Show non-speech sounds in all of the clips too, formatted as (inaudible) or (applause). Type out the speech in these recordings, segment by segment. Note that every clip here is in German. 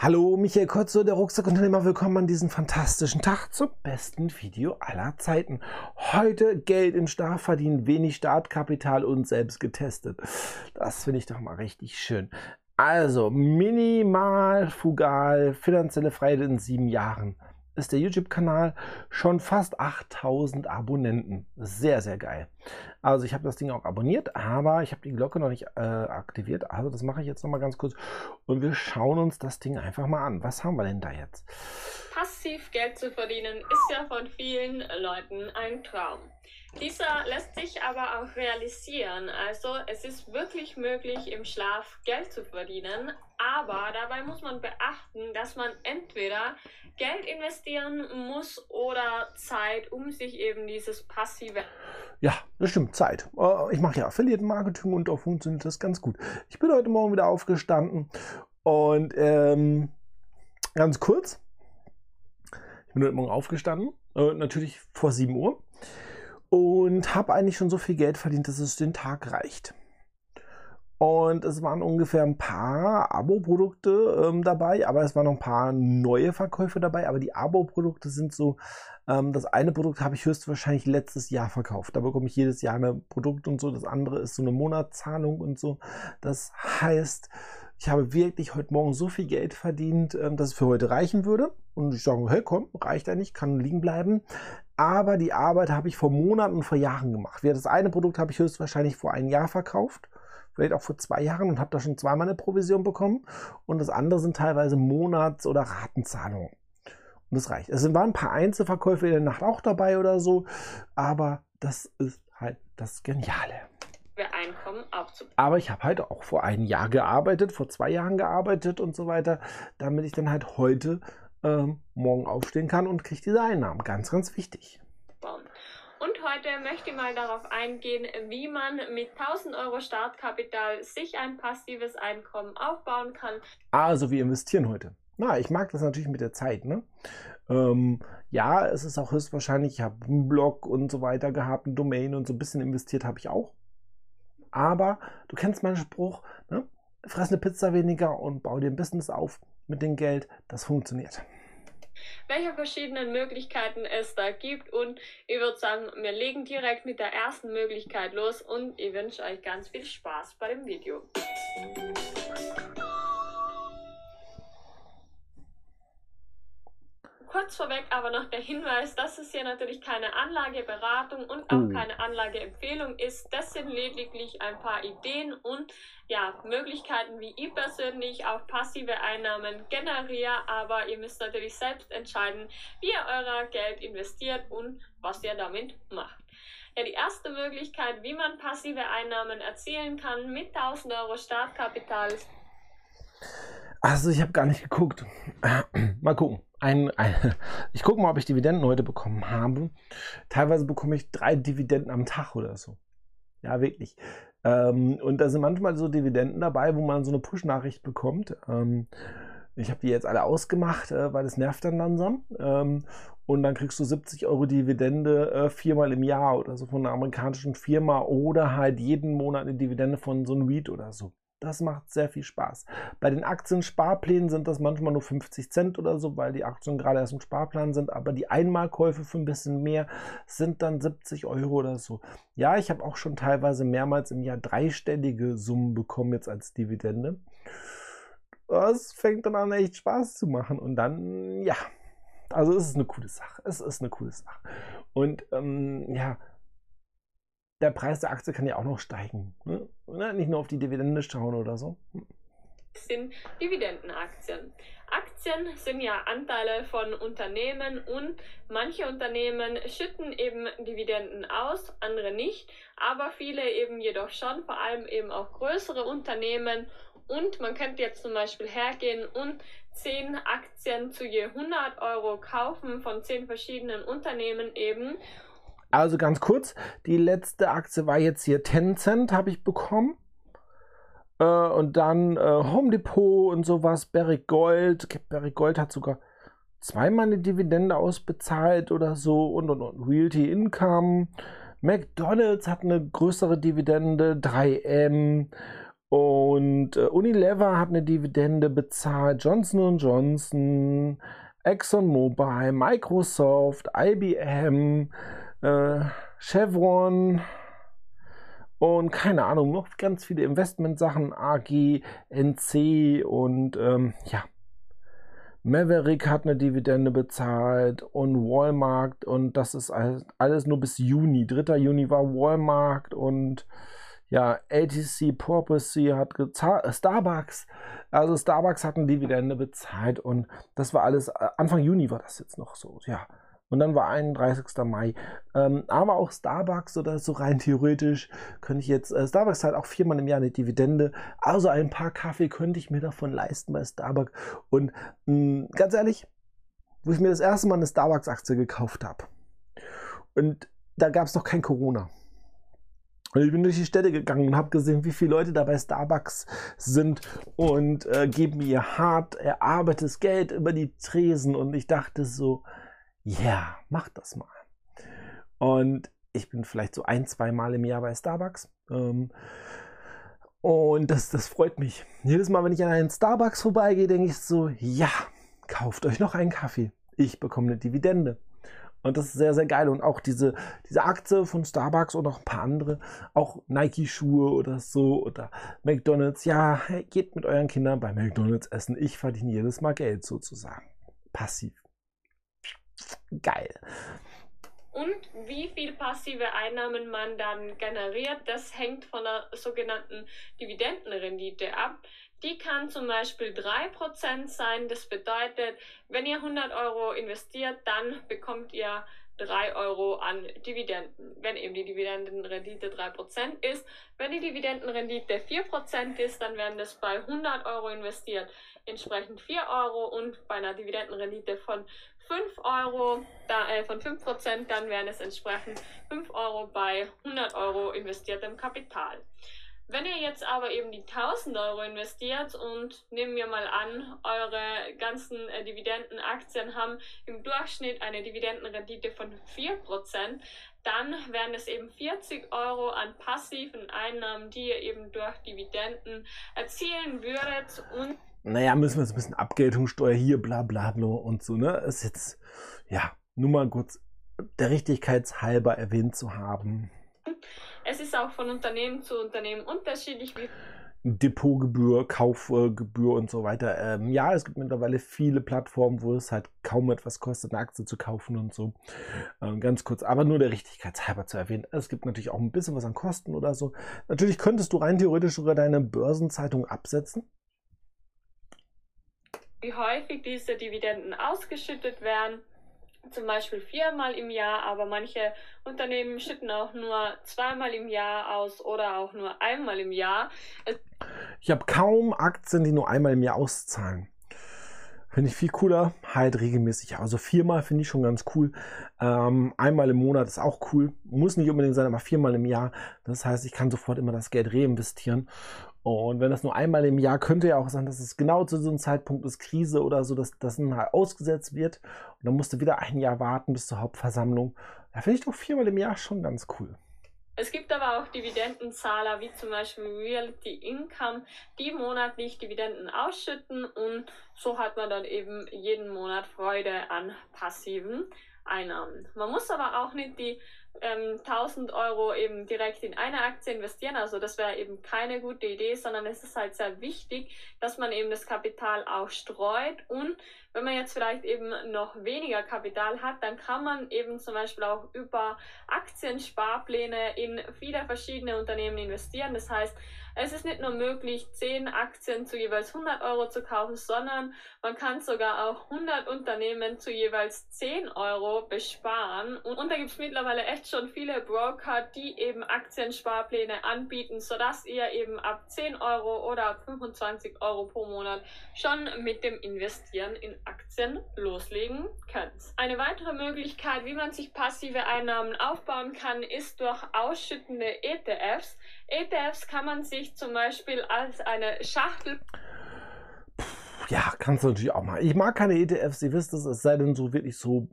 Hallo, Michael Kotzo, der Rucksackunternehmer. Willkommen an diesem fantastischen Tag zum besten Video aller Zeiten. Heute Geld in Start verdienen, wenig Startkapital und selbst getestet. Das finde ich doch mal richtig schön. Also, minimal, fugal, finanzielle Freiheit in sieben Jahren ist der YouTube-Kanal schon fast 8000 Abonnenten. Sehr, sehr geil. Also ich habe das Ding auch abonniert, aber ich habe die Glocke noch nicht äh, aktiviert. Also das mache ich jetzt noch mal ganz kurz. Und wir schauen uns das Ding einfach mal an. Was haben wir denn da jetzt? Passiv Geld zu verdienen ist ja von vielen Leuten ein Traum. Dieser lässt sich aber auch realisieren. Also es ist wirklich möglich, im Schlaf Geld zu verdienen. Aber dabei muss man beachten, dass man entweder Geld investieren muss oder Zeit, um sich eben dieses passive... Ja, das stimmt, Zeit. Äh, ich mache ja Affiliate-Marketing und auch funktioniert das ganz gut. Ich bin heute Morgen wieder aufgestanden und ähm, ganz kurz, ich bin heute Morgen aufgestanden, äh, natürlich vor 7 Uhr und habe eigentlich schon so viel Geld verdient, dass es den Tag reicht. Und es waren ungefähr ein paar Abo-Produkte ähm, dabei, aber es waren noch ein paar neue Verkäufe dabei. Aber die Abo-Produkte sind so, ähm, das eine Produkt habe ich höchstwahrscheinlich letztes Jahr verkauft. Da bekomme ich jedes Jahr ein Produkt und so. Das andere ist so eine Monatszahlung und so. Das heißt, ich habe wirklich heute Morgen so viel Geld verdient, ähm, dass es für heute reichen würde. Und ich sage, hey komm, reicht ja nicht, kann liegen bleiben. Aber die Arbeit habe ich vor Monaten und vor Jahren gemacht. Das eine Produkt habe ich höchstwahrscheinlich vor einem Jahr verkauft vielleicht auch vor zwei Jahren und habe da schon zweimal eine Provision bekommen. Und das andere sind teilweise Monats- oder Ratenzahlungen. Und das reicht. Es waren ein paar Einzelverkäufe in der Nacht auch dabei oder so, aber das ist halt das Geniale. Einkommen aufzubauen. Aber ich habe halt auch vor einem Jahr gearbeitet, vor zwei Jahren gearbeitet und so weiter, damit ich dann halt heute ähm, morgen aufstehen kann und kriege diese Einnahmen. Ganz, ganz wichtig. Und heute möchte ich mal darauf eingehen, wie man mit 1000 Euro Startkapital sich ein passives Einkommen aufbauen kann. Also wir investieren heute. Na, ich mag das natürlich mit der Zeit. Ne? Ähm, ja, es ist auch höchstwahrscheinlich, ich habe einen Blog und so weiter gehabt, eine Domain und so ein bisschen investiert habe ich auch. Aber du kennst meinen Spruch, ne? fress eine Pizza weniger und bau dir ein Business auf mit dem Geld. Das funktioniert welche verschiedenen Möglichkeiten es da gibt. Und ich würde sagen, wir legen direkt mit der ersten Möglichkeit los und ich wünsche euch ganz viel Spaß bei dem Video. Kurz vorweg aber noch der Hinweis, dass es hier natürlich keine Anlageberatung und auch uh. keine Anlageempfehlung ist. Das sind lediglich ein paar Ideen und ja, Möglichkeiten, wie ich persönlich auch passive Einnahmen generiere, aber ihr müsst natürlich selbst entscheiden, wie ihr euer Geld investiert und was ihr damit macht. Ja, die erste Möglichkeit, wie man passive Einnahmen erzielen kann mit 1000 Euro Startkapital. Also ich habe gar nicht geguckt. (clears throat) Mal gucken ein, ein (laughs) ich gucke mal, ob ich Dividenden heute bekommen habe. Teilweise bekomme ich drei Dividenden am Tag oder so. Ja, wirklich. Ähm, und da sind manchmal so Dividenden dabei, wo man so eine Push-Nachricht bekommt. Ähm, ich habe die jetzt alle ausgemacht, äh, weil es nervt dann langsam. Ähm, und dann kriegst du 70 Euro Dividende äh, viermal im Jahr oder so von einer amerikanischen Firma oder halt jeden Monat eine Dividende von so einem REIT oder so. Das macht sehr viel Spaß. Bei den Aktiensparplänen sind das manchmal nur 50 Cent oder so, weil die Aktien gerade erst im Sparplan sind. Aber die Einmalkäufe für ein bisschen mehr sind dann 70 Euro oder so. Ja, ich habe auch schon teilweise mehrmals im Jahr dreistellige Summen bekommen jetzt als Dividende. Das fängt dann an, echt Spaß zu machen. Und dann, ja, also es ist eine coole Sache. Es ist eine coole Sache. Und ähm, ja, der Preis der Aktie kann ja auch noch steigen. Ne? Nicht nur auf die Dividende schauen oder so. Hm. Sind Dividendenaktien. Aktien sind ja Anteile von Unternehmen und manche Unternehmen schütten eben Dividenden aus, andere nicht, aber viele eben jedoch schon, vor allem eben auch größere Unternehmen und man könnte jetzt zum Beispiel hergehen und 10 Aktien zu je 100 Euro kaufen von 10 verschiedenen Unternehmen eben also ganz kurz, die letzte Aktie war jetzt hier Tencent, habe ich bekommen. Äh, und dann äh, Home Depot und sowas, Barrick Gold. Barrick Gold hat sogar zweimal eine Dividende ausbezahlt oder so und, und, und Realty Income. McDonald's hat eine größere Dividende, 3M Und äh, Unilever hat eine Dividende bezahlt, Johnson Johnson, ExxonMobil, Microsoft, IBM, äh, Chevron und keine Ahnung, noch ganz viele Investmentsachen, AG, NC und ähm, ja. Maverick hat eine Dividende bezahlt und Walmart und das ist alles nur bis Juni. 3. Juni war Walmart und ja, ATC Purpose hat gezahlt, Starbucks, also Starbucks hat eine Dividende bezahlt und das war alles, äh, Anfang Juni war das jetzt noch so, ja. Und dann war 31. Mai. Ähm, aber auch Starbucks oder so rein theoretisch könnte ich jetzt, äh, Starbucks hat auch viermal im Jahr eine Dividende. Also ein paar Kaffee könnte ich mir davon leisten bei Starbucks. Und mh, hm, ganz ehrlich, wo ich mir das erste Mal eine Starbucks-Aktie gekauft habe. Und da gab es noch kein Corona. Und ich bin durch die Städte gegangen und habe gesehen, wie viele Leute da bei Starbucks sind und äh, geben ihr hart erarbeitetes Geld über die Tresen. Und ich dachte so, ja, yeah, mach das mal. Und ich bin vielleicht so ein, zwei Mal im Jahr bei Starbucks. Ähm, und das, das freut mich. Jedes Mal, wenn ich an einen Starbucks vorbeigehe, denke ich so, ja, kauft euch noch einen Kaffee. Ich bekomme eine Dividende. Und das ist sehr, sehr geil. Und auch diese, diese Aktie von Starbucks und auch ein paar andere, auch Nike-Schuhe oder so oder McDonalds. Ja, geht mit euren Kindern bei McDonalds essen. Ich verdiene jedes Mal Geld sozusagen. Passiv. Geil. Und wie viel passive Einnahmen man dann generiert, das hängt von der sogenannten Dividendenrendite ab. Die kann zum Beispiel 3% sein. Das bedeutet, wenn ihr 100 Euro investiert, dann bekommt ihr 3 Euro an Dividenden, wenn eben die Dividendenrendite 3% ist. Wenn die Dividendenrendite 4% ist, dann werden das bei 100 Euro investiert entsprechend 4 Euro und bei einer Dividendenrendite von 5 Euro, da, äh, von 5%, dann wären es entsprechend 5 Euro bei 100 Euro investiertem Kapital. Wenn ihr jetzt aber eben die 1000 Euro investiert und nehmen wir mal an, eure ganzen äh, Dividendenaktien haben im Durchschnitt eine Dividendenrendite von 4%, dann wären es eben 40 Euro an passiven Einnahmen, die ihr eben durch Dividenden erzielen würdet und naja, müssen wir jetzt ein bisschen Abgeltungssteuer hier, bla bla bla und so, ne? Ist jetzt, ja, nur mal kurz der Richtigkeitshalber erwähnt zu haben. Es ist auch von Unternehmen zu Unternehmen unterschiedlich. Depotgebühr, Kaufgebühr und so weiter. Ähm, ja, es gibt mittlerweile viele Plattformen, wo es halt kaum etwas kostet, eine Aktie zu kaufen und so. Ähm, ganz kurz, aber nur der Richtigkeitshalber zu erwähnen. Es gibt natürlich auch ein bisschen was an Kosten oder so. Natürlich könntest du rein theoretisch sogar deine Börsenzeitung absetzen. Wie häufig diese Dividenden ausgeschüttet werden zum Beispiel viermal im Jahr, aber manche Unternehmen schütten auch nur zweimal im Jahr aus oder auch nur einmal im Jahr. Ich habe kaum Aktien, die nur einmal im Jahr auszahlen. Finde ich viel cooler, halt regelmäßig. Also viermal finde ich schon ganz cool. Ähm, einmal im Monat ist auch cool. Muss nicht unbedingt sein, aber viermal im Jahr. Das heißt, ich kann sofort immer das Geld reinvestieren. Und wenn das nur einmal im Jahr, könnte ja auch sein, dass es genau zu so einem Zeitpunkt ist, Krise oder so, dass das halt ausgesetzt wird. Und dann musst du wieder ein Jahr warten bis zur Hauptversammlung. Da finde ich doch viermal im Jahr schon ganz cool. Es gibt aber auch Dividendenzahler wie zum Beispiel Realty Income, die monatlich Dividenden ausschütten und so hat man dann eben jeden Monat Freude an passiven Einnahmen. Man muss aber auch nicht die ähm, 1000 Euro eben direkt in eine Aktie investieren. Also das wäre eben keine gute Idee, sondern es ist halt sehr wichtig, dass man eben das Kapital auch streut. Und wenn man jetzt vielleicht eben noch weniger Kapital hat, dann kann man eben zum Beispiel auch über Aktiensparpläne in viele verschiedene Unternehmen investieren. Das heißt, es ist nicht nur möglich, 10 Aktien zu jeweils 100 Euro zu kaufen, sondern man kann sogar auch 100 Unternehmen zu jeweils 10 Euro besparen. Und, da gibt es mittlerweile echt schon viele Broker, die eben Aktiensparpläne anbieten, sodass ihr eben ab 10 Euro oder ab 25 Euro pro Monat schon mit dem Investieren in Aktien loslegen könnt. Eine weitere Möglichkeit, wie man sich passive Einnahmen aufbauen kann, ist durch ausschüttende ETFs. ETFs kann man sich zum Beispiel als eine Schachtel. Ja, kannst du natürlich auch mal. Ich mag keine ETFs, ihr wisst es, es sei denn so wirklich so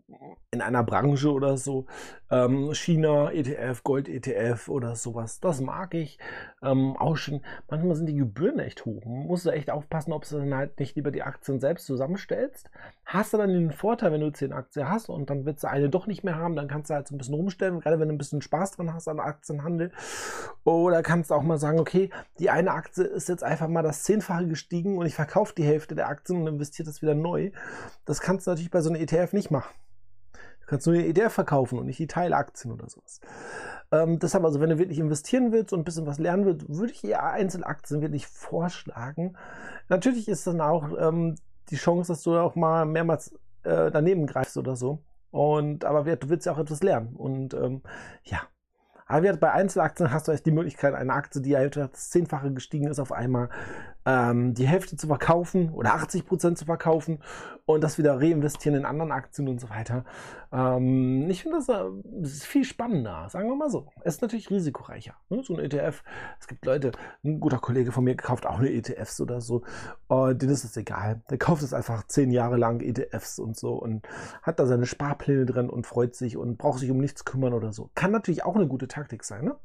in einer Branche oder so. Ähm, China ETF, Gold ETF oder sowas. Das mag ich ähm, auch schon. Manchmal sind die Gebühren echt hoch. Man muss echt aufpassen, ob du dann halt nicht lieber die Aktien selbst zusammenstellst. Hast du dann den Vorteil, wenn du 10 Aktien hast und dann willst du eine doch nicht mehr haben, dann kannst du halt so ein bisschen rumstellen, gerade wenn du ein bisschen Spaß dran hast an Aktienhandel. Oder kannst du auch mal sagen, okay, die eine Aktie ist jetzt einfach mal das Zehnfache gestiegen und ich verkaufe die Hälfte der Aktien und investiere das wieder neu. Das kannst du natürlich bei so einem ETF nicht machen. Du kannst nur den ETF verkaufen und nicht die Teilaktien oder sowas. Ähm, deshalb, also wenn du wirklich investieren willst und ein bisschen was lernen willst, würde ich eher Einzelaktien wirklich vorschlagen. Natürlich ist dann auch ähm, die Chance, dass du auch mal mehrmals äh, daneben greifst oder so. Und aber du willst ja auch etwas lernen. Und ähm, ja, aber bei Einzelaktien hast du echt die Möglichkeit, eine Aktie, die halt das Zehnfache gestiegen ist, auf einmal ähm, die Hälfte zu verkaufen oder 80 Prozent zu verkaufen und das wieder reinvestieren in anderen Aktien und so weiter. Ähm, ich finde das, äh, das ist viel spannender, sagen wir mal so. Es ist natürlich risikoreicher. Ne? So ein ETF, es gibt Leute, ein guter Kollege von mir kauft auch eine ETFs oder so, und denen ist es egal. Der kauft es einfach zehn Jahre lang ETFs und so und hat da seine Sparpläne drin und freut sich und braucht sich um nichts kümmern oder so. Kann natürlich auch eine gute Taktik sein, ne?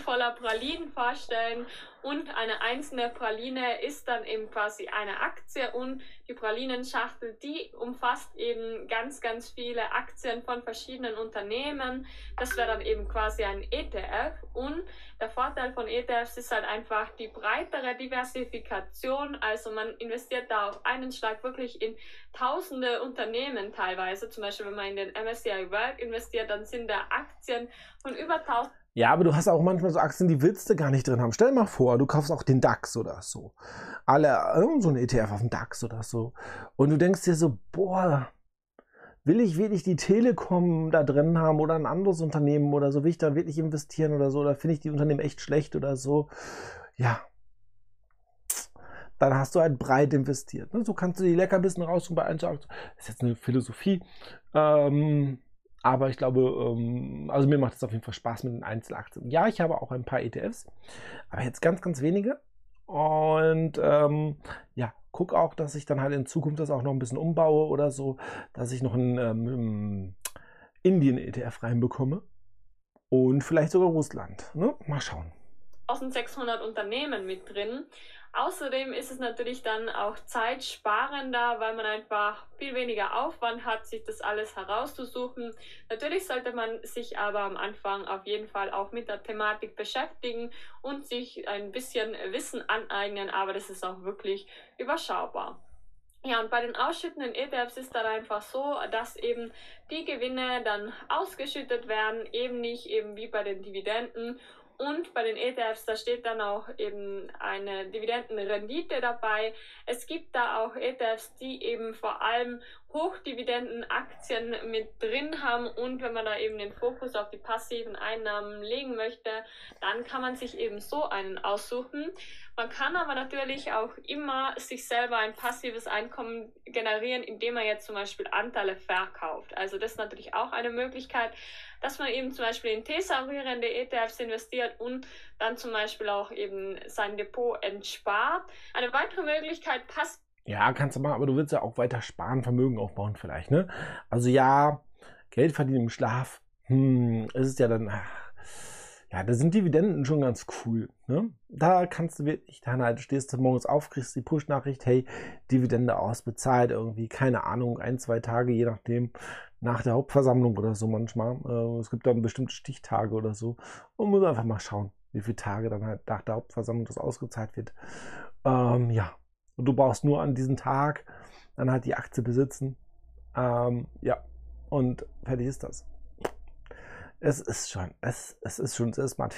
Voller Pralinen vorstellen und eine einzelne Praline ist dann eben quasi eine Aktie und die Pralinenschachtel, die umfasst eben ganz, ganz viele Aktien von verschiedenen Unternehmen. Das wäre dann eben quasi ein ETF und der Vorteil von ETFs ist halt einfach die breitere Diversifikation. Also man investiert da auf einen Schlag wirklich in tausende Unternehmen teilweise. Zum Beispiel, wenn man in den MSCI World investiert, dann sind da Aktien von über 1000 ja, aber du hast auch manchmal so Aktien, die willst du gar nicht drin haben. Stell dir mal vor, du kaufst auch den DAX oder so. Alle, so ein ETF auf dem DAX oder so. Und du denkst dir so, boah, will ich wirklich die Telekom da drin haben oder ein anderes Unternehmen oder so? Will ich da wirklich investieren oder so? Oder finde ich die Unternehmen echt schlecht oder so? Ja. Dann hast du halt breit investiert. Ne? So kannst du die Leckerbissen raussuchen bei Einzelaktien. Das ist jetzt eine Philosophie. Ähm, aber ich glaube, ähm, also mir macht es auf jeden Fall Spaß mit den Einzelaktien. Ja, ich habe auch ein paar ETFs, aber jetzt ganz, ganz wenige. Und ähm, ja, guck auch, dass ich dann halt in Zukunft das auch noch ein bisschen umbaue oder so, dass ich noch einen ähm, Indien-ETF reinbekomme. Und vielleicht sogar Russland. Ne? Mal schauen. 1600 Unternehmen mit drin. Außerdem ist es natürlich dann auch zeitsparender, weil man einfach viel weniger Aufwand hat, sich das alles herauszusuchen. Natürlich sollte man sich aber am Anfang auf jeden Fall auch mit der Thematik beschäftigen und sich ein bisschen Wissen aneignen, aber das ist auch wirklich überschaubar. Ja, und bei den ausschüttenden ETFs ist dann einfach so, dass eben die Gewinne dann ausgeschüttet werden, eben nicht eben wie bei den Dividenden und bei den ETFs, da steht dann auch eben eine Dividendenrendite dabei. Es gibt da auch ETFs, die eben vor allem Hochdividendenaktien mit drin haben und wenn man da eben den Fokus auf die passiven Einnahmen legen möchte, dann kann man sich eben so einen aussuchen. Man kann aber natürlich auch immer sich selber ein passives Einkommen generieren, indem man jetzt zum Beispiel Anteile verkauft. Also das ist natürlich auch eine Möglichkeit, dass man eben zum Beispiel in thesaurierende ETFs investiert und dann zum Beispiel auch eben sein Depot entspart. Eine weitere Möglichkeit passt. Ja, kannst du machen, aber du willst ja auch weiter sparen, Vermögen aufbauen vielleicht, ne? Also ja, Geld verdienen im Schlaf, hm, ist es ja dann, ach, ja, da sind Dividenden schon ganz cool. Ne? Da kannst du wirklich dann halt, stehst du morgens auf, kriegst die Push-Nachricht, hey, Dividende ausbezahlt, irgendwie, keine Ahnung, ein, zwei Tage, je nachdem, nach der Hauptversammlung oder so manchmal. Äh, es gibt dann bestimmte Stichtage oder so. Und muss einfach mal schauen, wie viele Tage dann halt nach der Hauptversammlung das ausgezahlt wird. Ähm, ja, und du brauchst nur an diesem Tag dann halt die Aktie besitzen. Ähm, ja, und fertig ist das es ist schon, es, es ist schon sehr smart.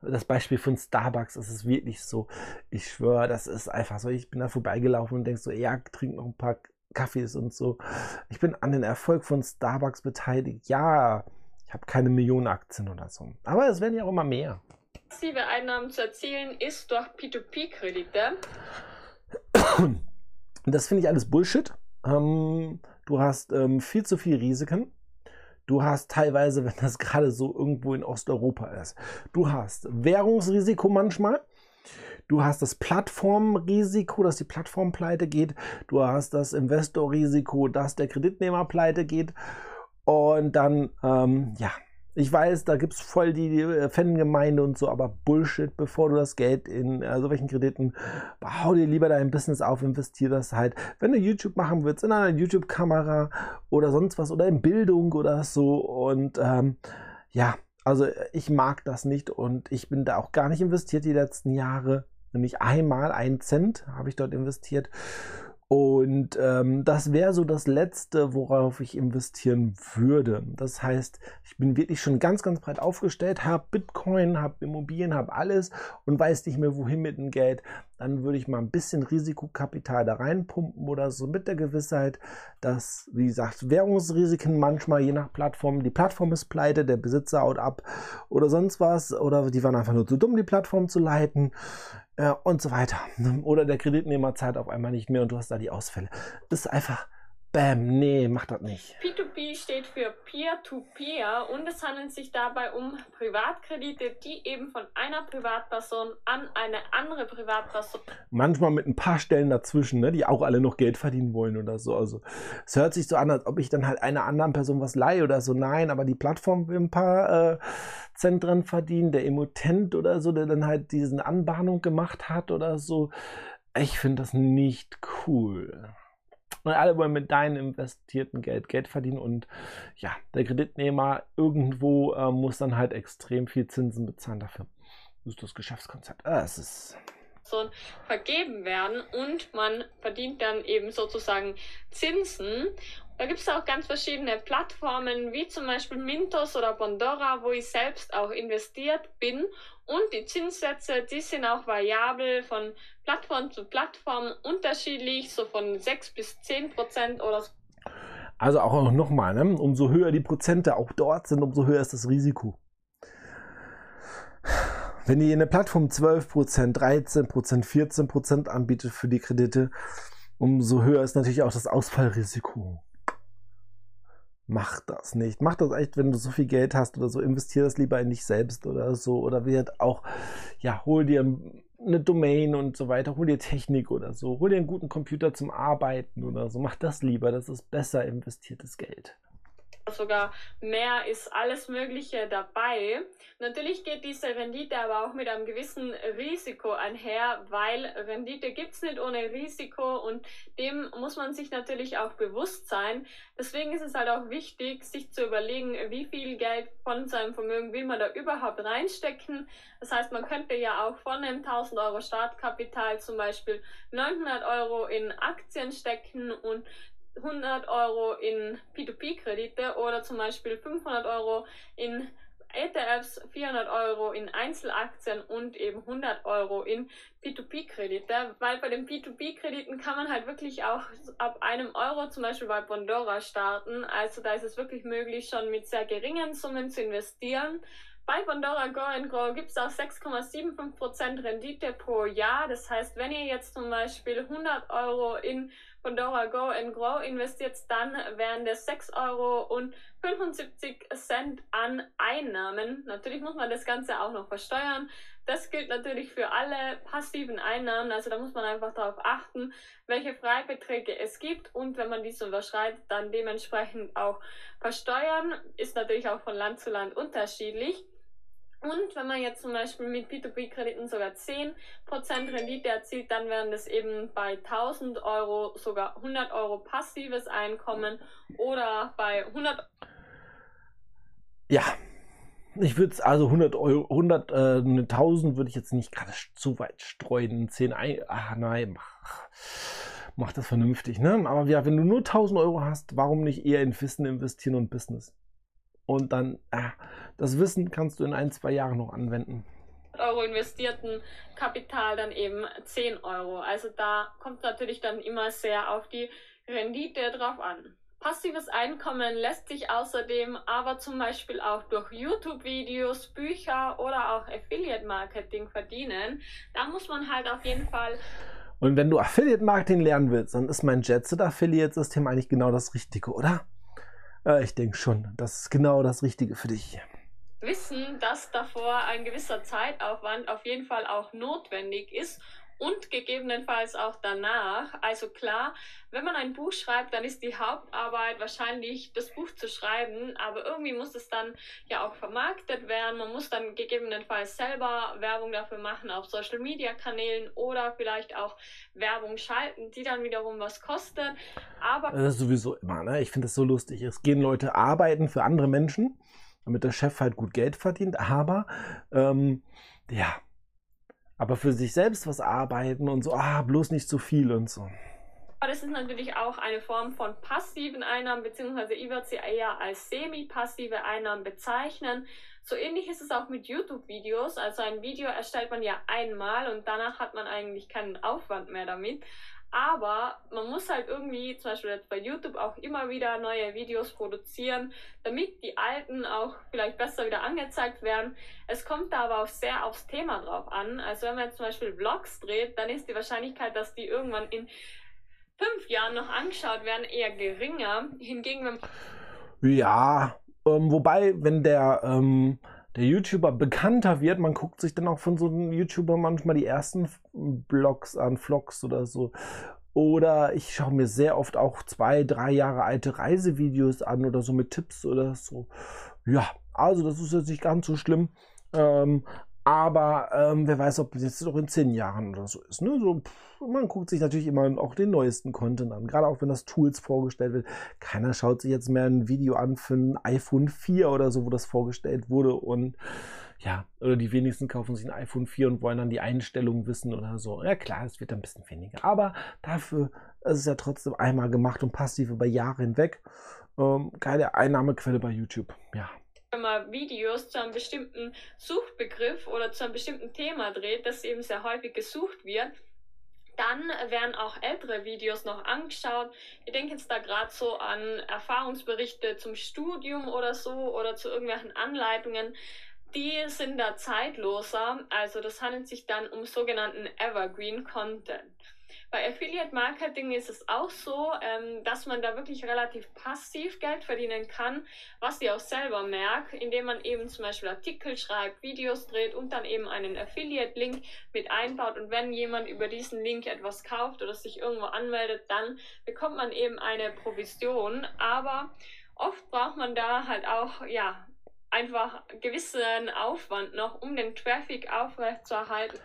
Das Beispiel von Starbucks, es ist wirklich so, ich schwöre, das ist einfach so, ich bin da vorbeigelaufen und denke so, ja, trink noch ein paar Kaffees und so. Ich bin an den Erfolg von Starbucks beteiligt. Ja, ich habe keine Millionen Aktien oder so. Aber es werden ja auch immer mehr. Passive Einnahmen zu erzielen ist durch P2P-Kredite. Das finde ich alles Bullshit. Ähm, du hast ähm, viel zu viele Risiken. Du hast teilweise, wenn das gerade so irgendwo in Osteuropa ist, du hast Währungsrisiko manchmal. Du hast das Plattformrisiko, dass die Plattform pleite geht. Du hast das Investorrisiko, dass der Kreditnehmer pleite geht. Und dann, ähm, ja, ich weiß, da gibt es voll die äh, Fangemeinde und so, aber Bullshit, bevor du das Geld in äh, solchen Krediten, hau dir lieber dein Business auf, investier das halt. Wenn du YouTube machen willst, in einer YouTube-Kamera oder sonst was oder in Bildung oder so und ähm, ja, also ich mag das nicht und ich bin da auch gar nicht investiert die letzten Jahre. Nämlich einmal einen Cent habe ich dort investiert. Und ähm, das wäre so das Letzte, worauf ich investieren würde. Das heißt, ich bin wirklich schon ganz, ganz breit aufgestellt, habe Bitcoin, habe Immobilien, habe alles und weiß nicht mehr, wohin mit dem Geld. Dann würde ich mal ein bisschen Risikokapital da reinpumpen oder so mit der Gewissheit, dass, wie gesagt, Währungsrisiken manchmal je nach Plattform, die Plattform ist pleite, der Besitzer haut ab oder sonst was oder die waren einfach nur zu dumm, die Plattform zu leiten äh, und so weiter. Oder der Kreditnehmer zahlt auf einmal nicht mehr und du hast da die Ausfälle. Das ist einfach Bam, nee, mach das nicht. P2P steht für Peer-to-Peer -Peer und es handelt sich dabei um Privatkredite, die eben von einer Privatperson an eine andere Privatperson. Manchmal mit ein paar Stellen dazwischen, ne, die auch alle noch Geld verdienen wollen oder so. Also es hört sich so an, als ob ich dann halt einer anderen Person was leihe oder so. Nein, aber die Plattform will ein paar äh, Cent dran verdienen, der Emittent oder so, der dann halt diesen Anbahnung gemacht hat oder so. Ich finde das nicht cool. Und alle wollen mit deinem investierten Geld Geld verdienen und ja, der Kreditnehmer irgendwo äh, muss dann halt extrem viel Zinsen bezahlen dafür. Das ist das Geschäftskonzept. Ah, es ist vergeben werden und man verdient dann eben sozusagen Zinsen. Da gibt es auch ganz verschiedene Plattformen, wie zum Beispiel Mintos oder Bondora, wo ich selbst auch investiert bin und die Zinssätze, die sind auch variabel von Plattform zu Plattform unterschiedlich, so von 6 bis 10 Prozent oder so. Also auch nochmal, ne? umso höher die Prozente auch dort sind, umso höher ist das Risiko. Wenn die eine Plattform 12%, 13%, 14% anbietet für die Kredite, umso höher ist natürlich auch das Ausfallrisiko. Mach das nicht. Mach das echt, wenn du so viel Geld hast oder so. Investier das lieber in dich selbst oder so. Oder wird auch, ja, hol dir eine Domain und so weiter. Hol dir Technik oder so. Hol dir einen guten Computer zum Arbeiten oder so. Mach das lieber. Das ist besser investiertes Geld sogar mehr ist alles Mögliche dabei. Natürlich geht diese Rendite aber auch mit einem gewissen Risiko einher, weil Rendite gibt es nicht ohne Risiko und dem muss man sich natürlich auch bewusst sein. Deswegen ist es halt auch wichtig, sich zu überlegen, wie viel Geld von seinem Vermögen will man da überhaupt reinstecken. Das heißt, man könnte ja auch von einem 1000 Euro Startkapital zum Beispiel 900 Euro in Aktien stecken und 100 Euro in P2P-Kredite oder zum Beispiel 500 Euro in ETFs, 400 Euro in Einzelaktien und eben 100 Euro in P2P-Kredite, weil bei den P2P-Krediten kann man halt wirklich auch ab einem Euro zum Beispiel bei Bondora starten. Also da ist es wirklich möglich, schon mit sehr geringen Summen zu investieren. Bei Bondora Go Grow gibt es auch 6,75% Rendite pro Jahr. Das heißt, wenn ihr jetzt zum Beispiel 100 Euro in Pandora Go and Grow investiert, dann wären das 6 Euro und 75 Cent an Einnahmen. Natürlich muss man das Ganze auch noch versteuern. Das gilt natürlich für alle passiven Einnahmen. Also da muss man einfach darauf achten, welche Freibeträge es gibt und wenn man diese überschreitet, dann dementsprechend auch versteuern. Ist natürlich auch von Land zu Land unterschiedlich. Und wenn man jetzt zum Beispiel mit P2P-Krediten sogar 10% Rendite erzielt, dann wären das eben bei 1000 Euro sogar 100 Euro passives Einkommen oder bei 100 Ja, ich würde es also 100 Euro, 100, äh, 1000 würde ich jetzt nicht gerade zu weit streuen. 10, ach nein, mach, mach das vernünftig, ne? Aber ja, wenn du nur 1000 Euro hast, warum nicht eher in Wissen investieren und Business? Und dann, äh, das Wissen kannst du in ein, zwei Jahren noch anwenden. Euro investierten Kapital dann eben 10 Euro. Also da kommt natürlich dann immer sehr auf die Rendite drauf an. Passives Einkommen lässt sich außerdem aber zum Beispiel auch durch YouTube-Videos, Bücher oder auch Affiliate-Marketing verdienen. Da muss man halt auf jeden Fall. Und wenn du Affiliate-Marketing lernen willst, dann ist mein Jetset-Affiliate-System eigentlich genau das Richtige, oder? Äh, ich denke schon, das ist genau das Richtige für dich. Wissen, dass davor ein gewisser Zeitaufwand auf jeden Fall auch notwendig ist und gegebenenfalls auch danach. Also klar, wenn man ein Buch schreibt, dann ist die Hauptarbeit wahrscheinlich das Buch zu schreiben, aber irgendwie muss es dann ja auch vermarktet werden. Man muss dann gegebenenfalls selber Werbung dafür machen auf Social Media Kanälen oder vielleicht auch Werbung schalten, die dann wiederum was kostet. Aber das ist sowieso immer, ne? Ich finde das so lustig. Es gehen Leute arbeiten für andere Menschen, damit der Chef halt gut Geld verdient, aber ähm, ja, aber für sich selbst was arbeiten und so, ah, bloß nicht zu viel und so. Aber das ist natürlich auch eine Form von passiven Einnahmen, beziehungsweise ich würde sie eher als semi-passive Einnahmen bezeichnen. So ähnlich ist es auch mit YouTube-Videos. Also ein Video erstellt man ja einmal und danach hat man eigentlich keinen Aufwand mehr damit. Aber man muss halt irgendwie, zum Beispiel jetzt bei YouTube, auch immer wieder neue Videos produzieren, damit die alten auch vielleicht besser wieder angezeigt werden. Es kommt da aber auch sehr aufs Thema drauf an. Also wenn man jetzt zum Beispiel Vlogs dreht, dann ist die Wahrscheinlichkeit, dass die irgendwann in fünf Jahren noch angeschaut werden, eher geringer. Hingegen, wenn. Ja, ähm, wobei, wenn der. Ähm der YouTuber bekannter wird. Man guckt sich dann auch von so einem YouTuber manchmal die ersten Blogs an, Vlogs oder so. Oder ich schaue mir sehr oft auch zwei, drei Jahre alte Reisevideos an oder so mit Tipps oder so. Ja, also das ist jetzt nicht ganz so schlimm. Ähm, aber ähm, wer weiß, ob das jetzt noch in zehn Jahren oder so ist. Ne? So, pff, man guckt sich natürlich immer auch den neuesten Content an. Gerade auch wenn das Tools vorgestellt wird. Keiner schaut sich jetzt mehr ein Video an für ein iPhone 4 oder so, wo das vorgestellt wurde. Und ja, oder die wenigsten kaufen sich ein iPhone 4 und wollen dann die Einstellungen wissen oder so. Ja klar, es wird ein bisschen weniger. Aber dafür ist es ja trotzdem einmal gemacht und passiv über Jahre hinweg. Ähm, keine Einnahmequelle bei YouTube. Ja man Videos zu einem bestimmten Suchbegriff oder zu einem bestimmten Thema dreht, das eben sehr häufig gesucht wird, dann werden auch ältere Videos noch angeschaut. Ich denke jetzt da gerade so an Erfahrungsberichte zum Studium oder so oder zu irgendwelchen Anleitungen. Die sind da zeitloser. Also das handelt sich dann um sogenannten Evergreen Content. Bei Affiliate Marketing ist es auch so, ähm, dass man da wirklich relativ passiv Geld verdienen kann, was ihr auch selber merkt, indem man eben zum Beispiel Artikel schreibt, Videos dreht und dann eben einen Affiliate-Link mit einbaut. Und wenn jemand über diesen Link etwas kauft oder sich irgendwo anmeldet, dann bekommt man eben eine Provision. Aber oft braucht man da halt auch, ja, einfach gewissen Aufwand noch, um den Traffic aufrechtzuerhalten.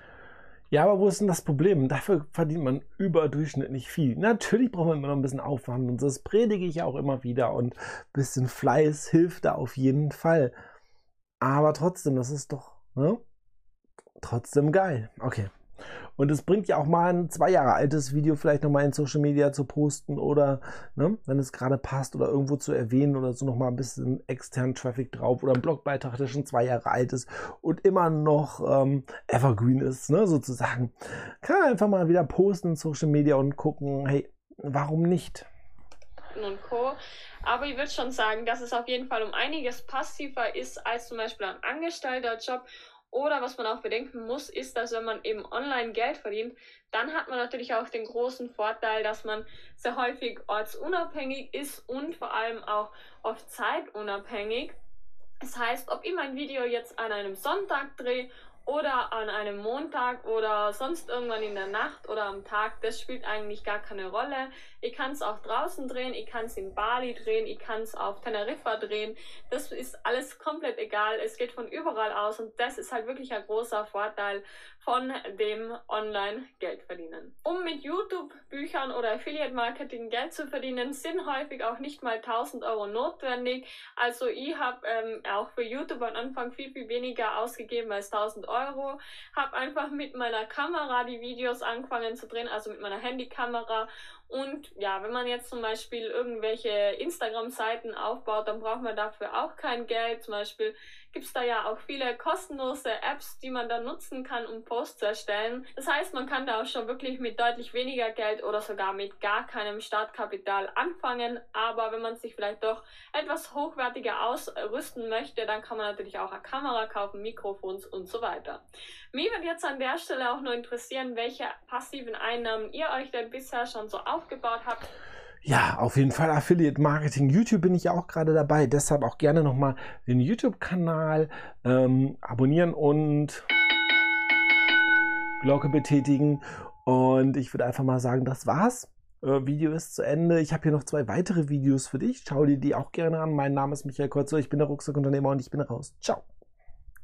Ja, aber wo ist denn das Problem? Dafür verdient man überdurchschnittlich viel. Natürlich braucht man immer noch ein bisschen Aufwand und das predige ich auch immer wieder und ein bisschen Fleiß hilft da auf jeden Fall. Aber trotzdem, das ist doch ne? trotzdem geil. Okay. Und es bringt ja auch mal ein zwei Jahre altes Video vielleicht nochmal in Social Media zu posten oder, ne, wenn es gerade passt oder irgendwo zu erwähnen oder so nochmal ein bisschen externen Traffic drauf oder ein Blogbeitrag, der schon zwei Jahre alt ist und immer noch ähm, evergreen ist, ne, sozusagen. Kann einfach mal wieder posten in Social Media und gucken, hey, warum nicht? Und Co. Aber ich würde schon sagen, dass es auf jeden Fall um einiges passiver ist als zum Beispiel ein angestellter Job oder was man auch bedenken muss, ist, dass wenn man eben online Geld verdient, dann hat man natürlich auch den großen Vorteil, dass man sehr häufig ortsunabhängig ist und vor allem auch oft zeitunabhängig. Das heißt, ob ich mein Video jetzt an einem Sonntag drehe oder an einem Montag oder sonst irgendwann in der Nacht oder am Tag, das spielt eigentlich gar keine Rolle. Ich kann es auch draußen drehen, ich kann es in Bali drehen, ich kann es auf Teneriffa drehen. Das ist alles komplett egal. Es geht von überall aus und das ist halt wirklich ein großer Vorteil von dem Online-Geld verdienen. Um mit YouTube-Büchern oder Affiliate-Marketing Geld zu verdienen, sind häufig auch nicht mal 1000 Euro notwendig. Also ich habe ähm, auch für YouTube am Anfang viel, viel weniger ausgegeben als 1000 Euro. Habe einfach mit meiner Kamera die Videos angefangen zu drehen, also mit meiner Handykamera und ja, wenn man jetzt zum Beispiel irgendwelche Instagram-Seiten aufbaut, dann braucht man dafür auch kein Geld. Zum Beispiel gibt es da ja auch viele kostenlose Apps, die man dann nutzen kann, um Posts zu erstellen. Das heißt, man kann da auch schon wirklich mit deutlich weniger Geld oder sogar mit gar keinem Startkapital anfangen. Aber wenn man sich vielleicht doch etwas hochwertiger ausrüsten möchte, dann kann man natürlich auch eine Kamera kaufen, Mikrofons und so weiter. Mich würde jetzt an der Stelle auch nur interessieren, welche passiven Einnahmen ihr euch denn bisher schon so aufgebaut habt. Ja, auf jeden Fall Affiliate Marketing. YouTube bin ich ja auch gerade dabei. Deshalb auch gerne nochmal den YouTube-Kanal ähm, abonnieren und Glocke betätigen. Und ich würde einfach mal sagen, das war's. Äh, Video ist zu Ende. Ich habe hier noch zwei weitere Videos für dich. Schau dir die auch gerne an. Mein Name ist Michael Kreuzer, ich bin der Rucksackunternehmer und ich bin raus. Ciao.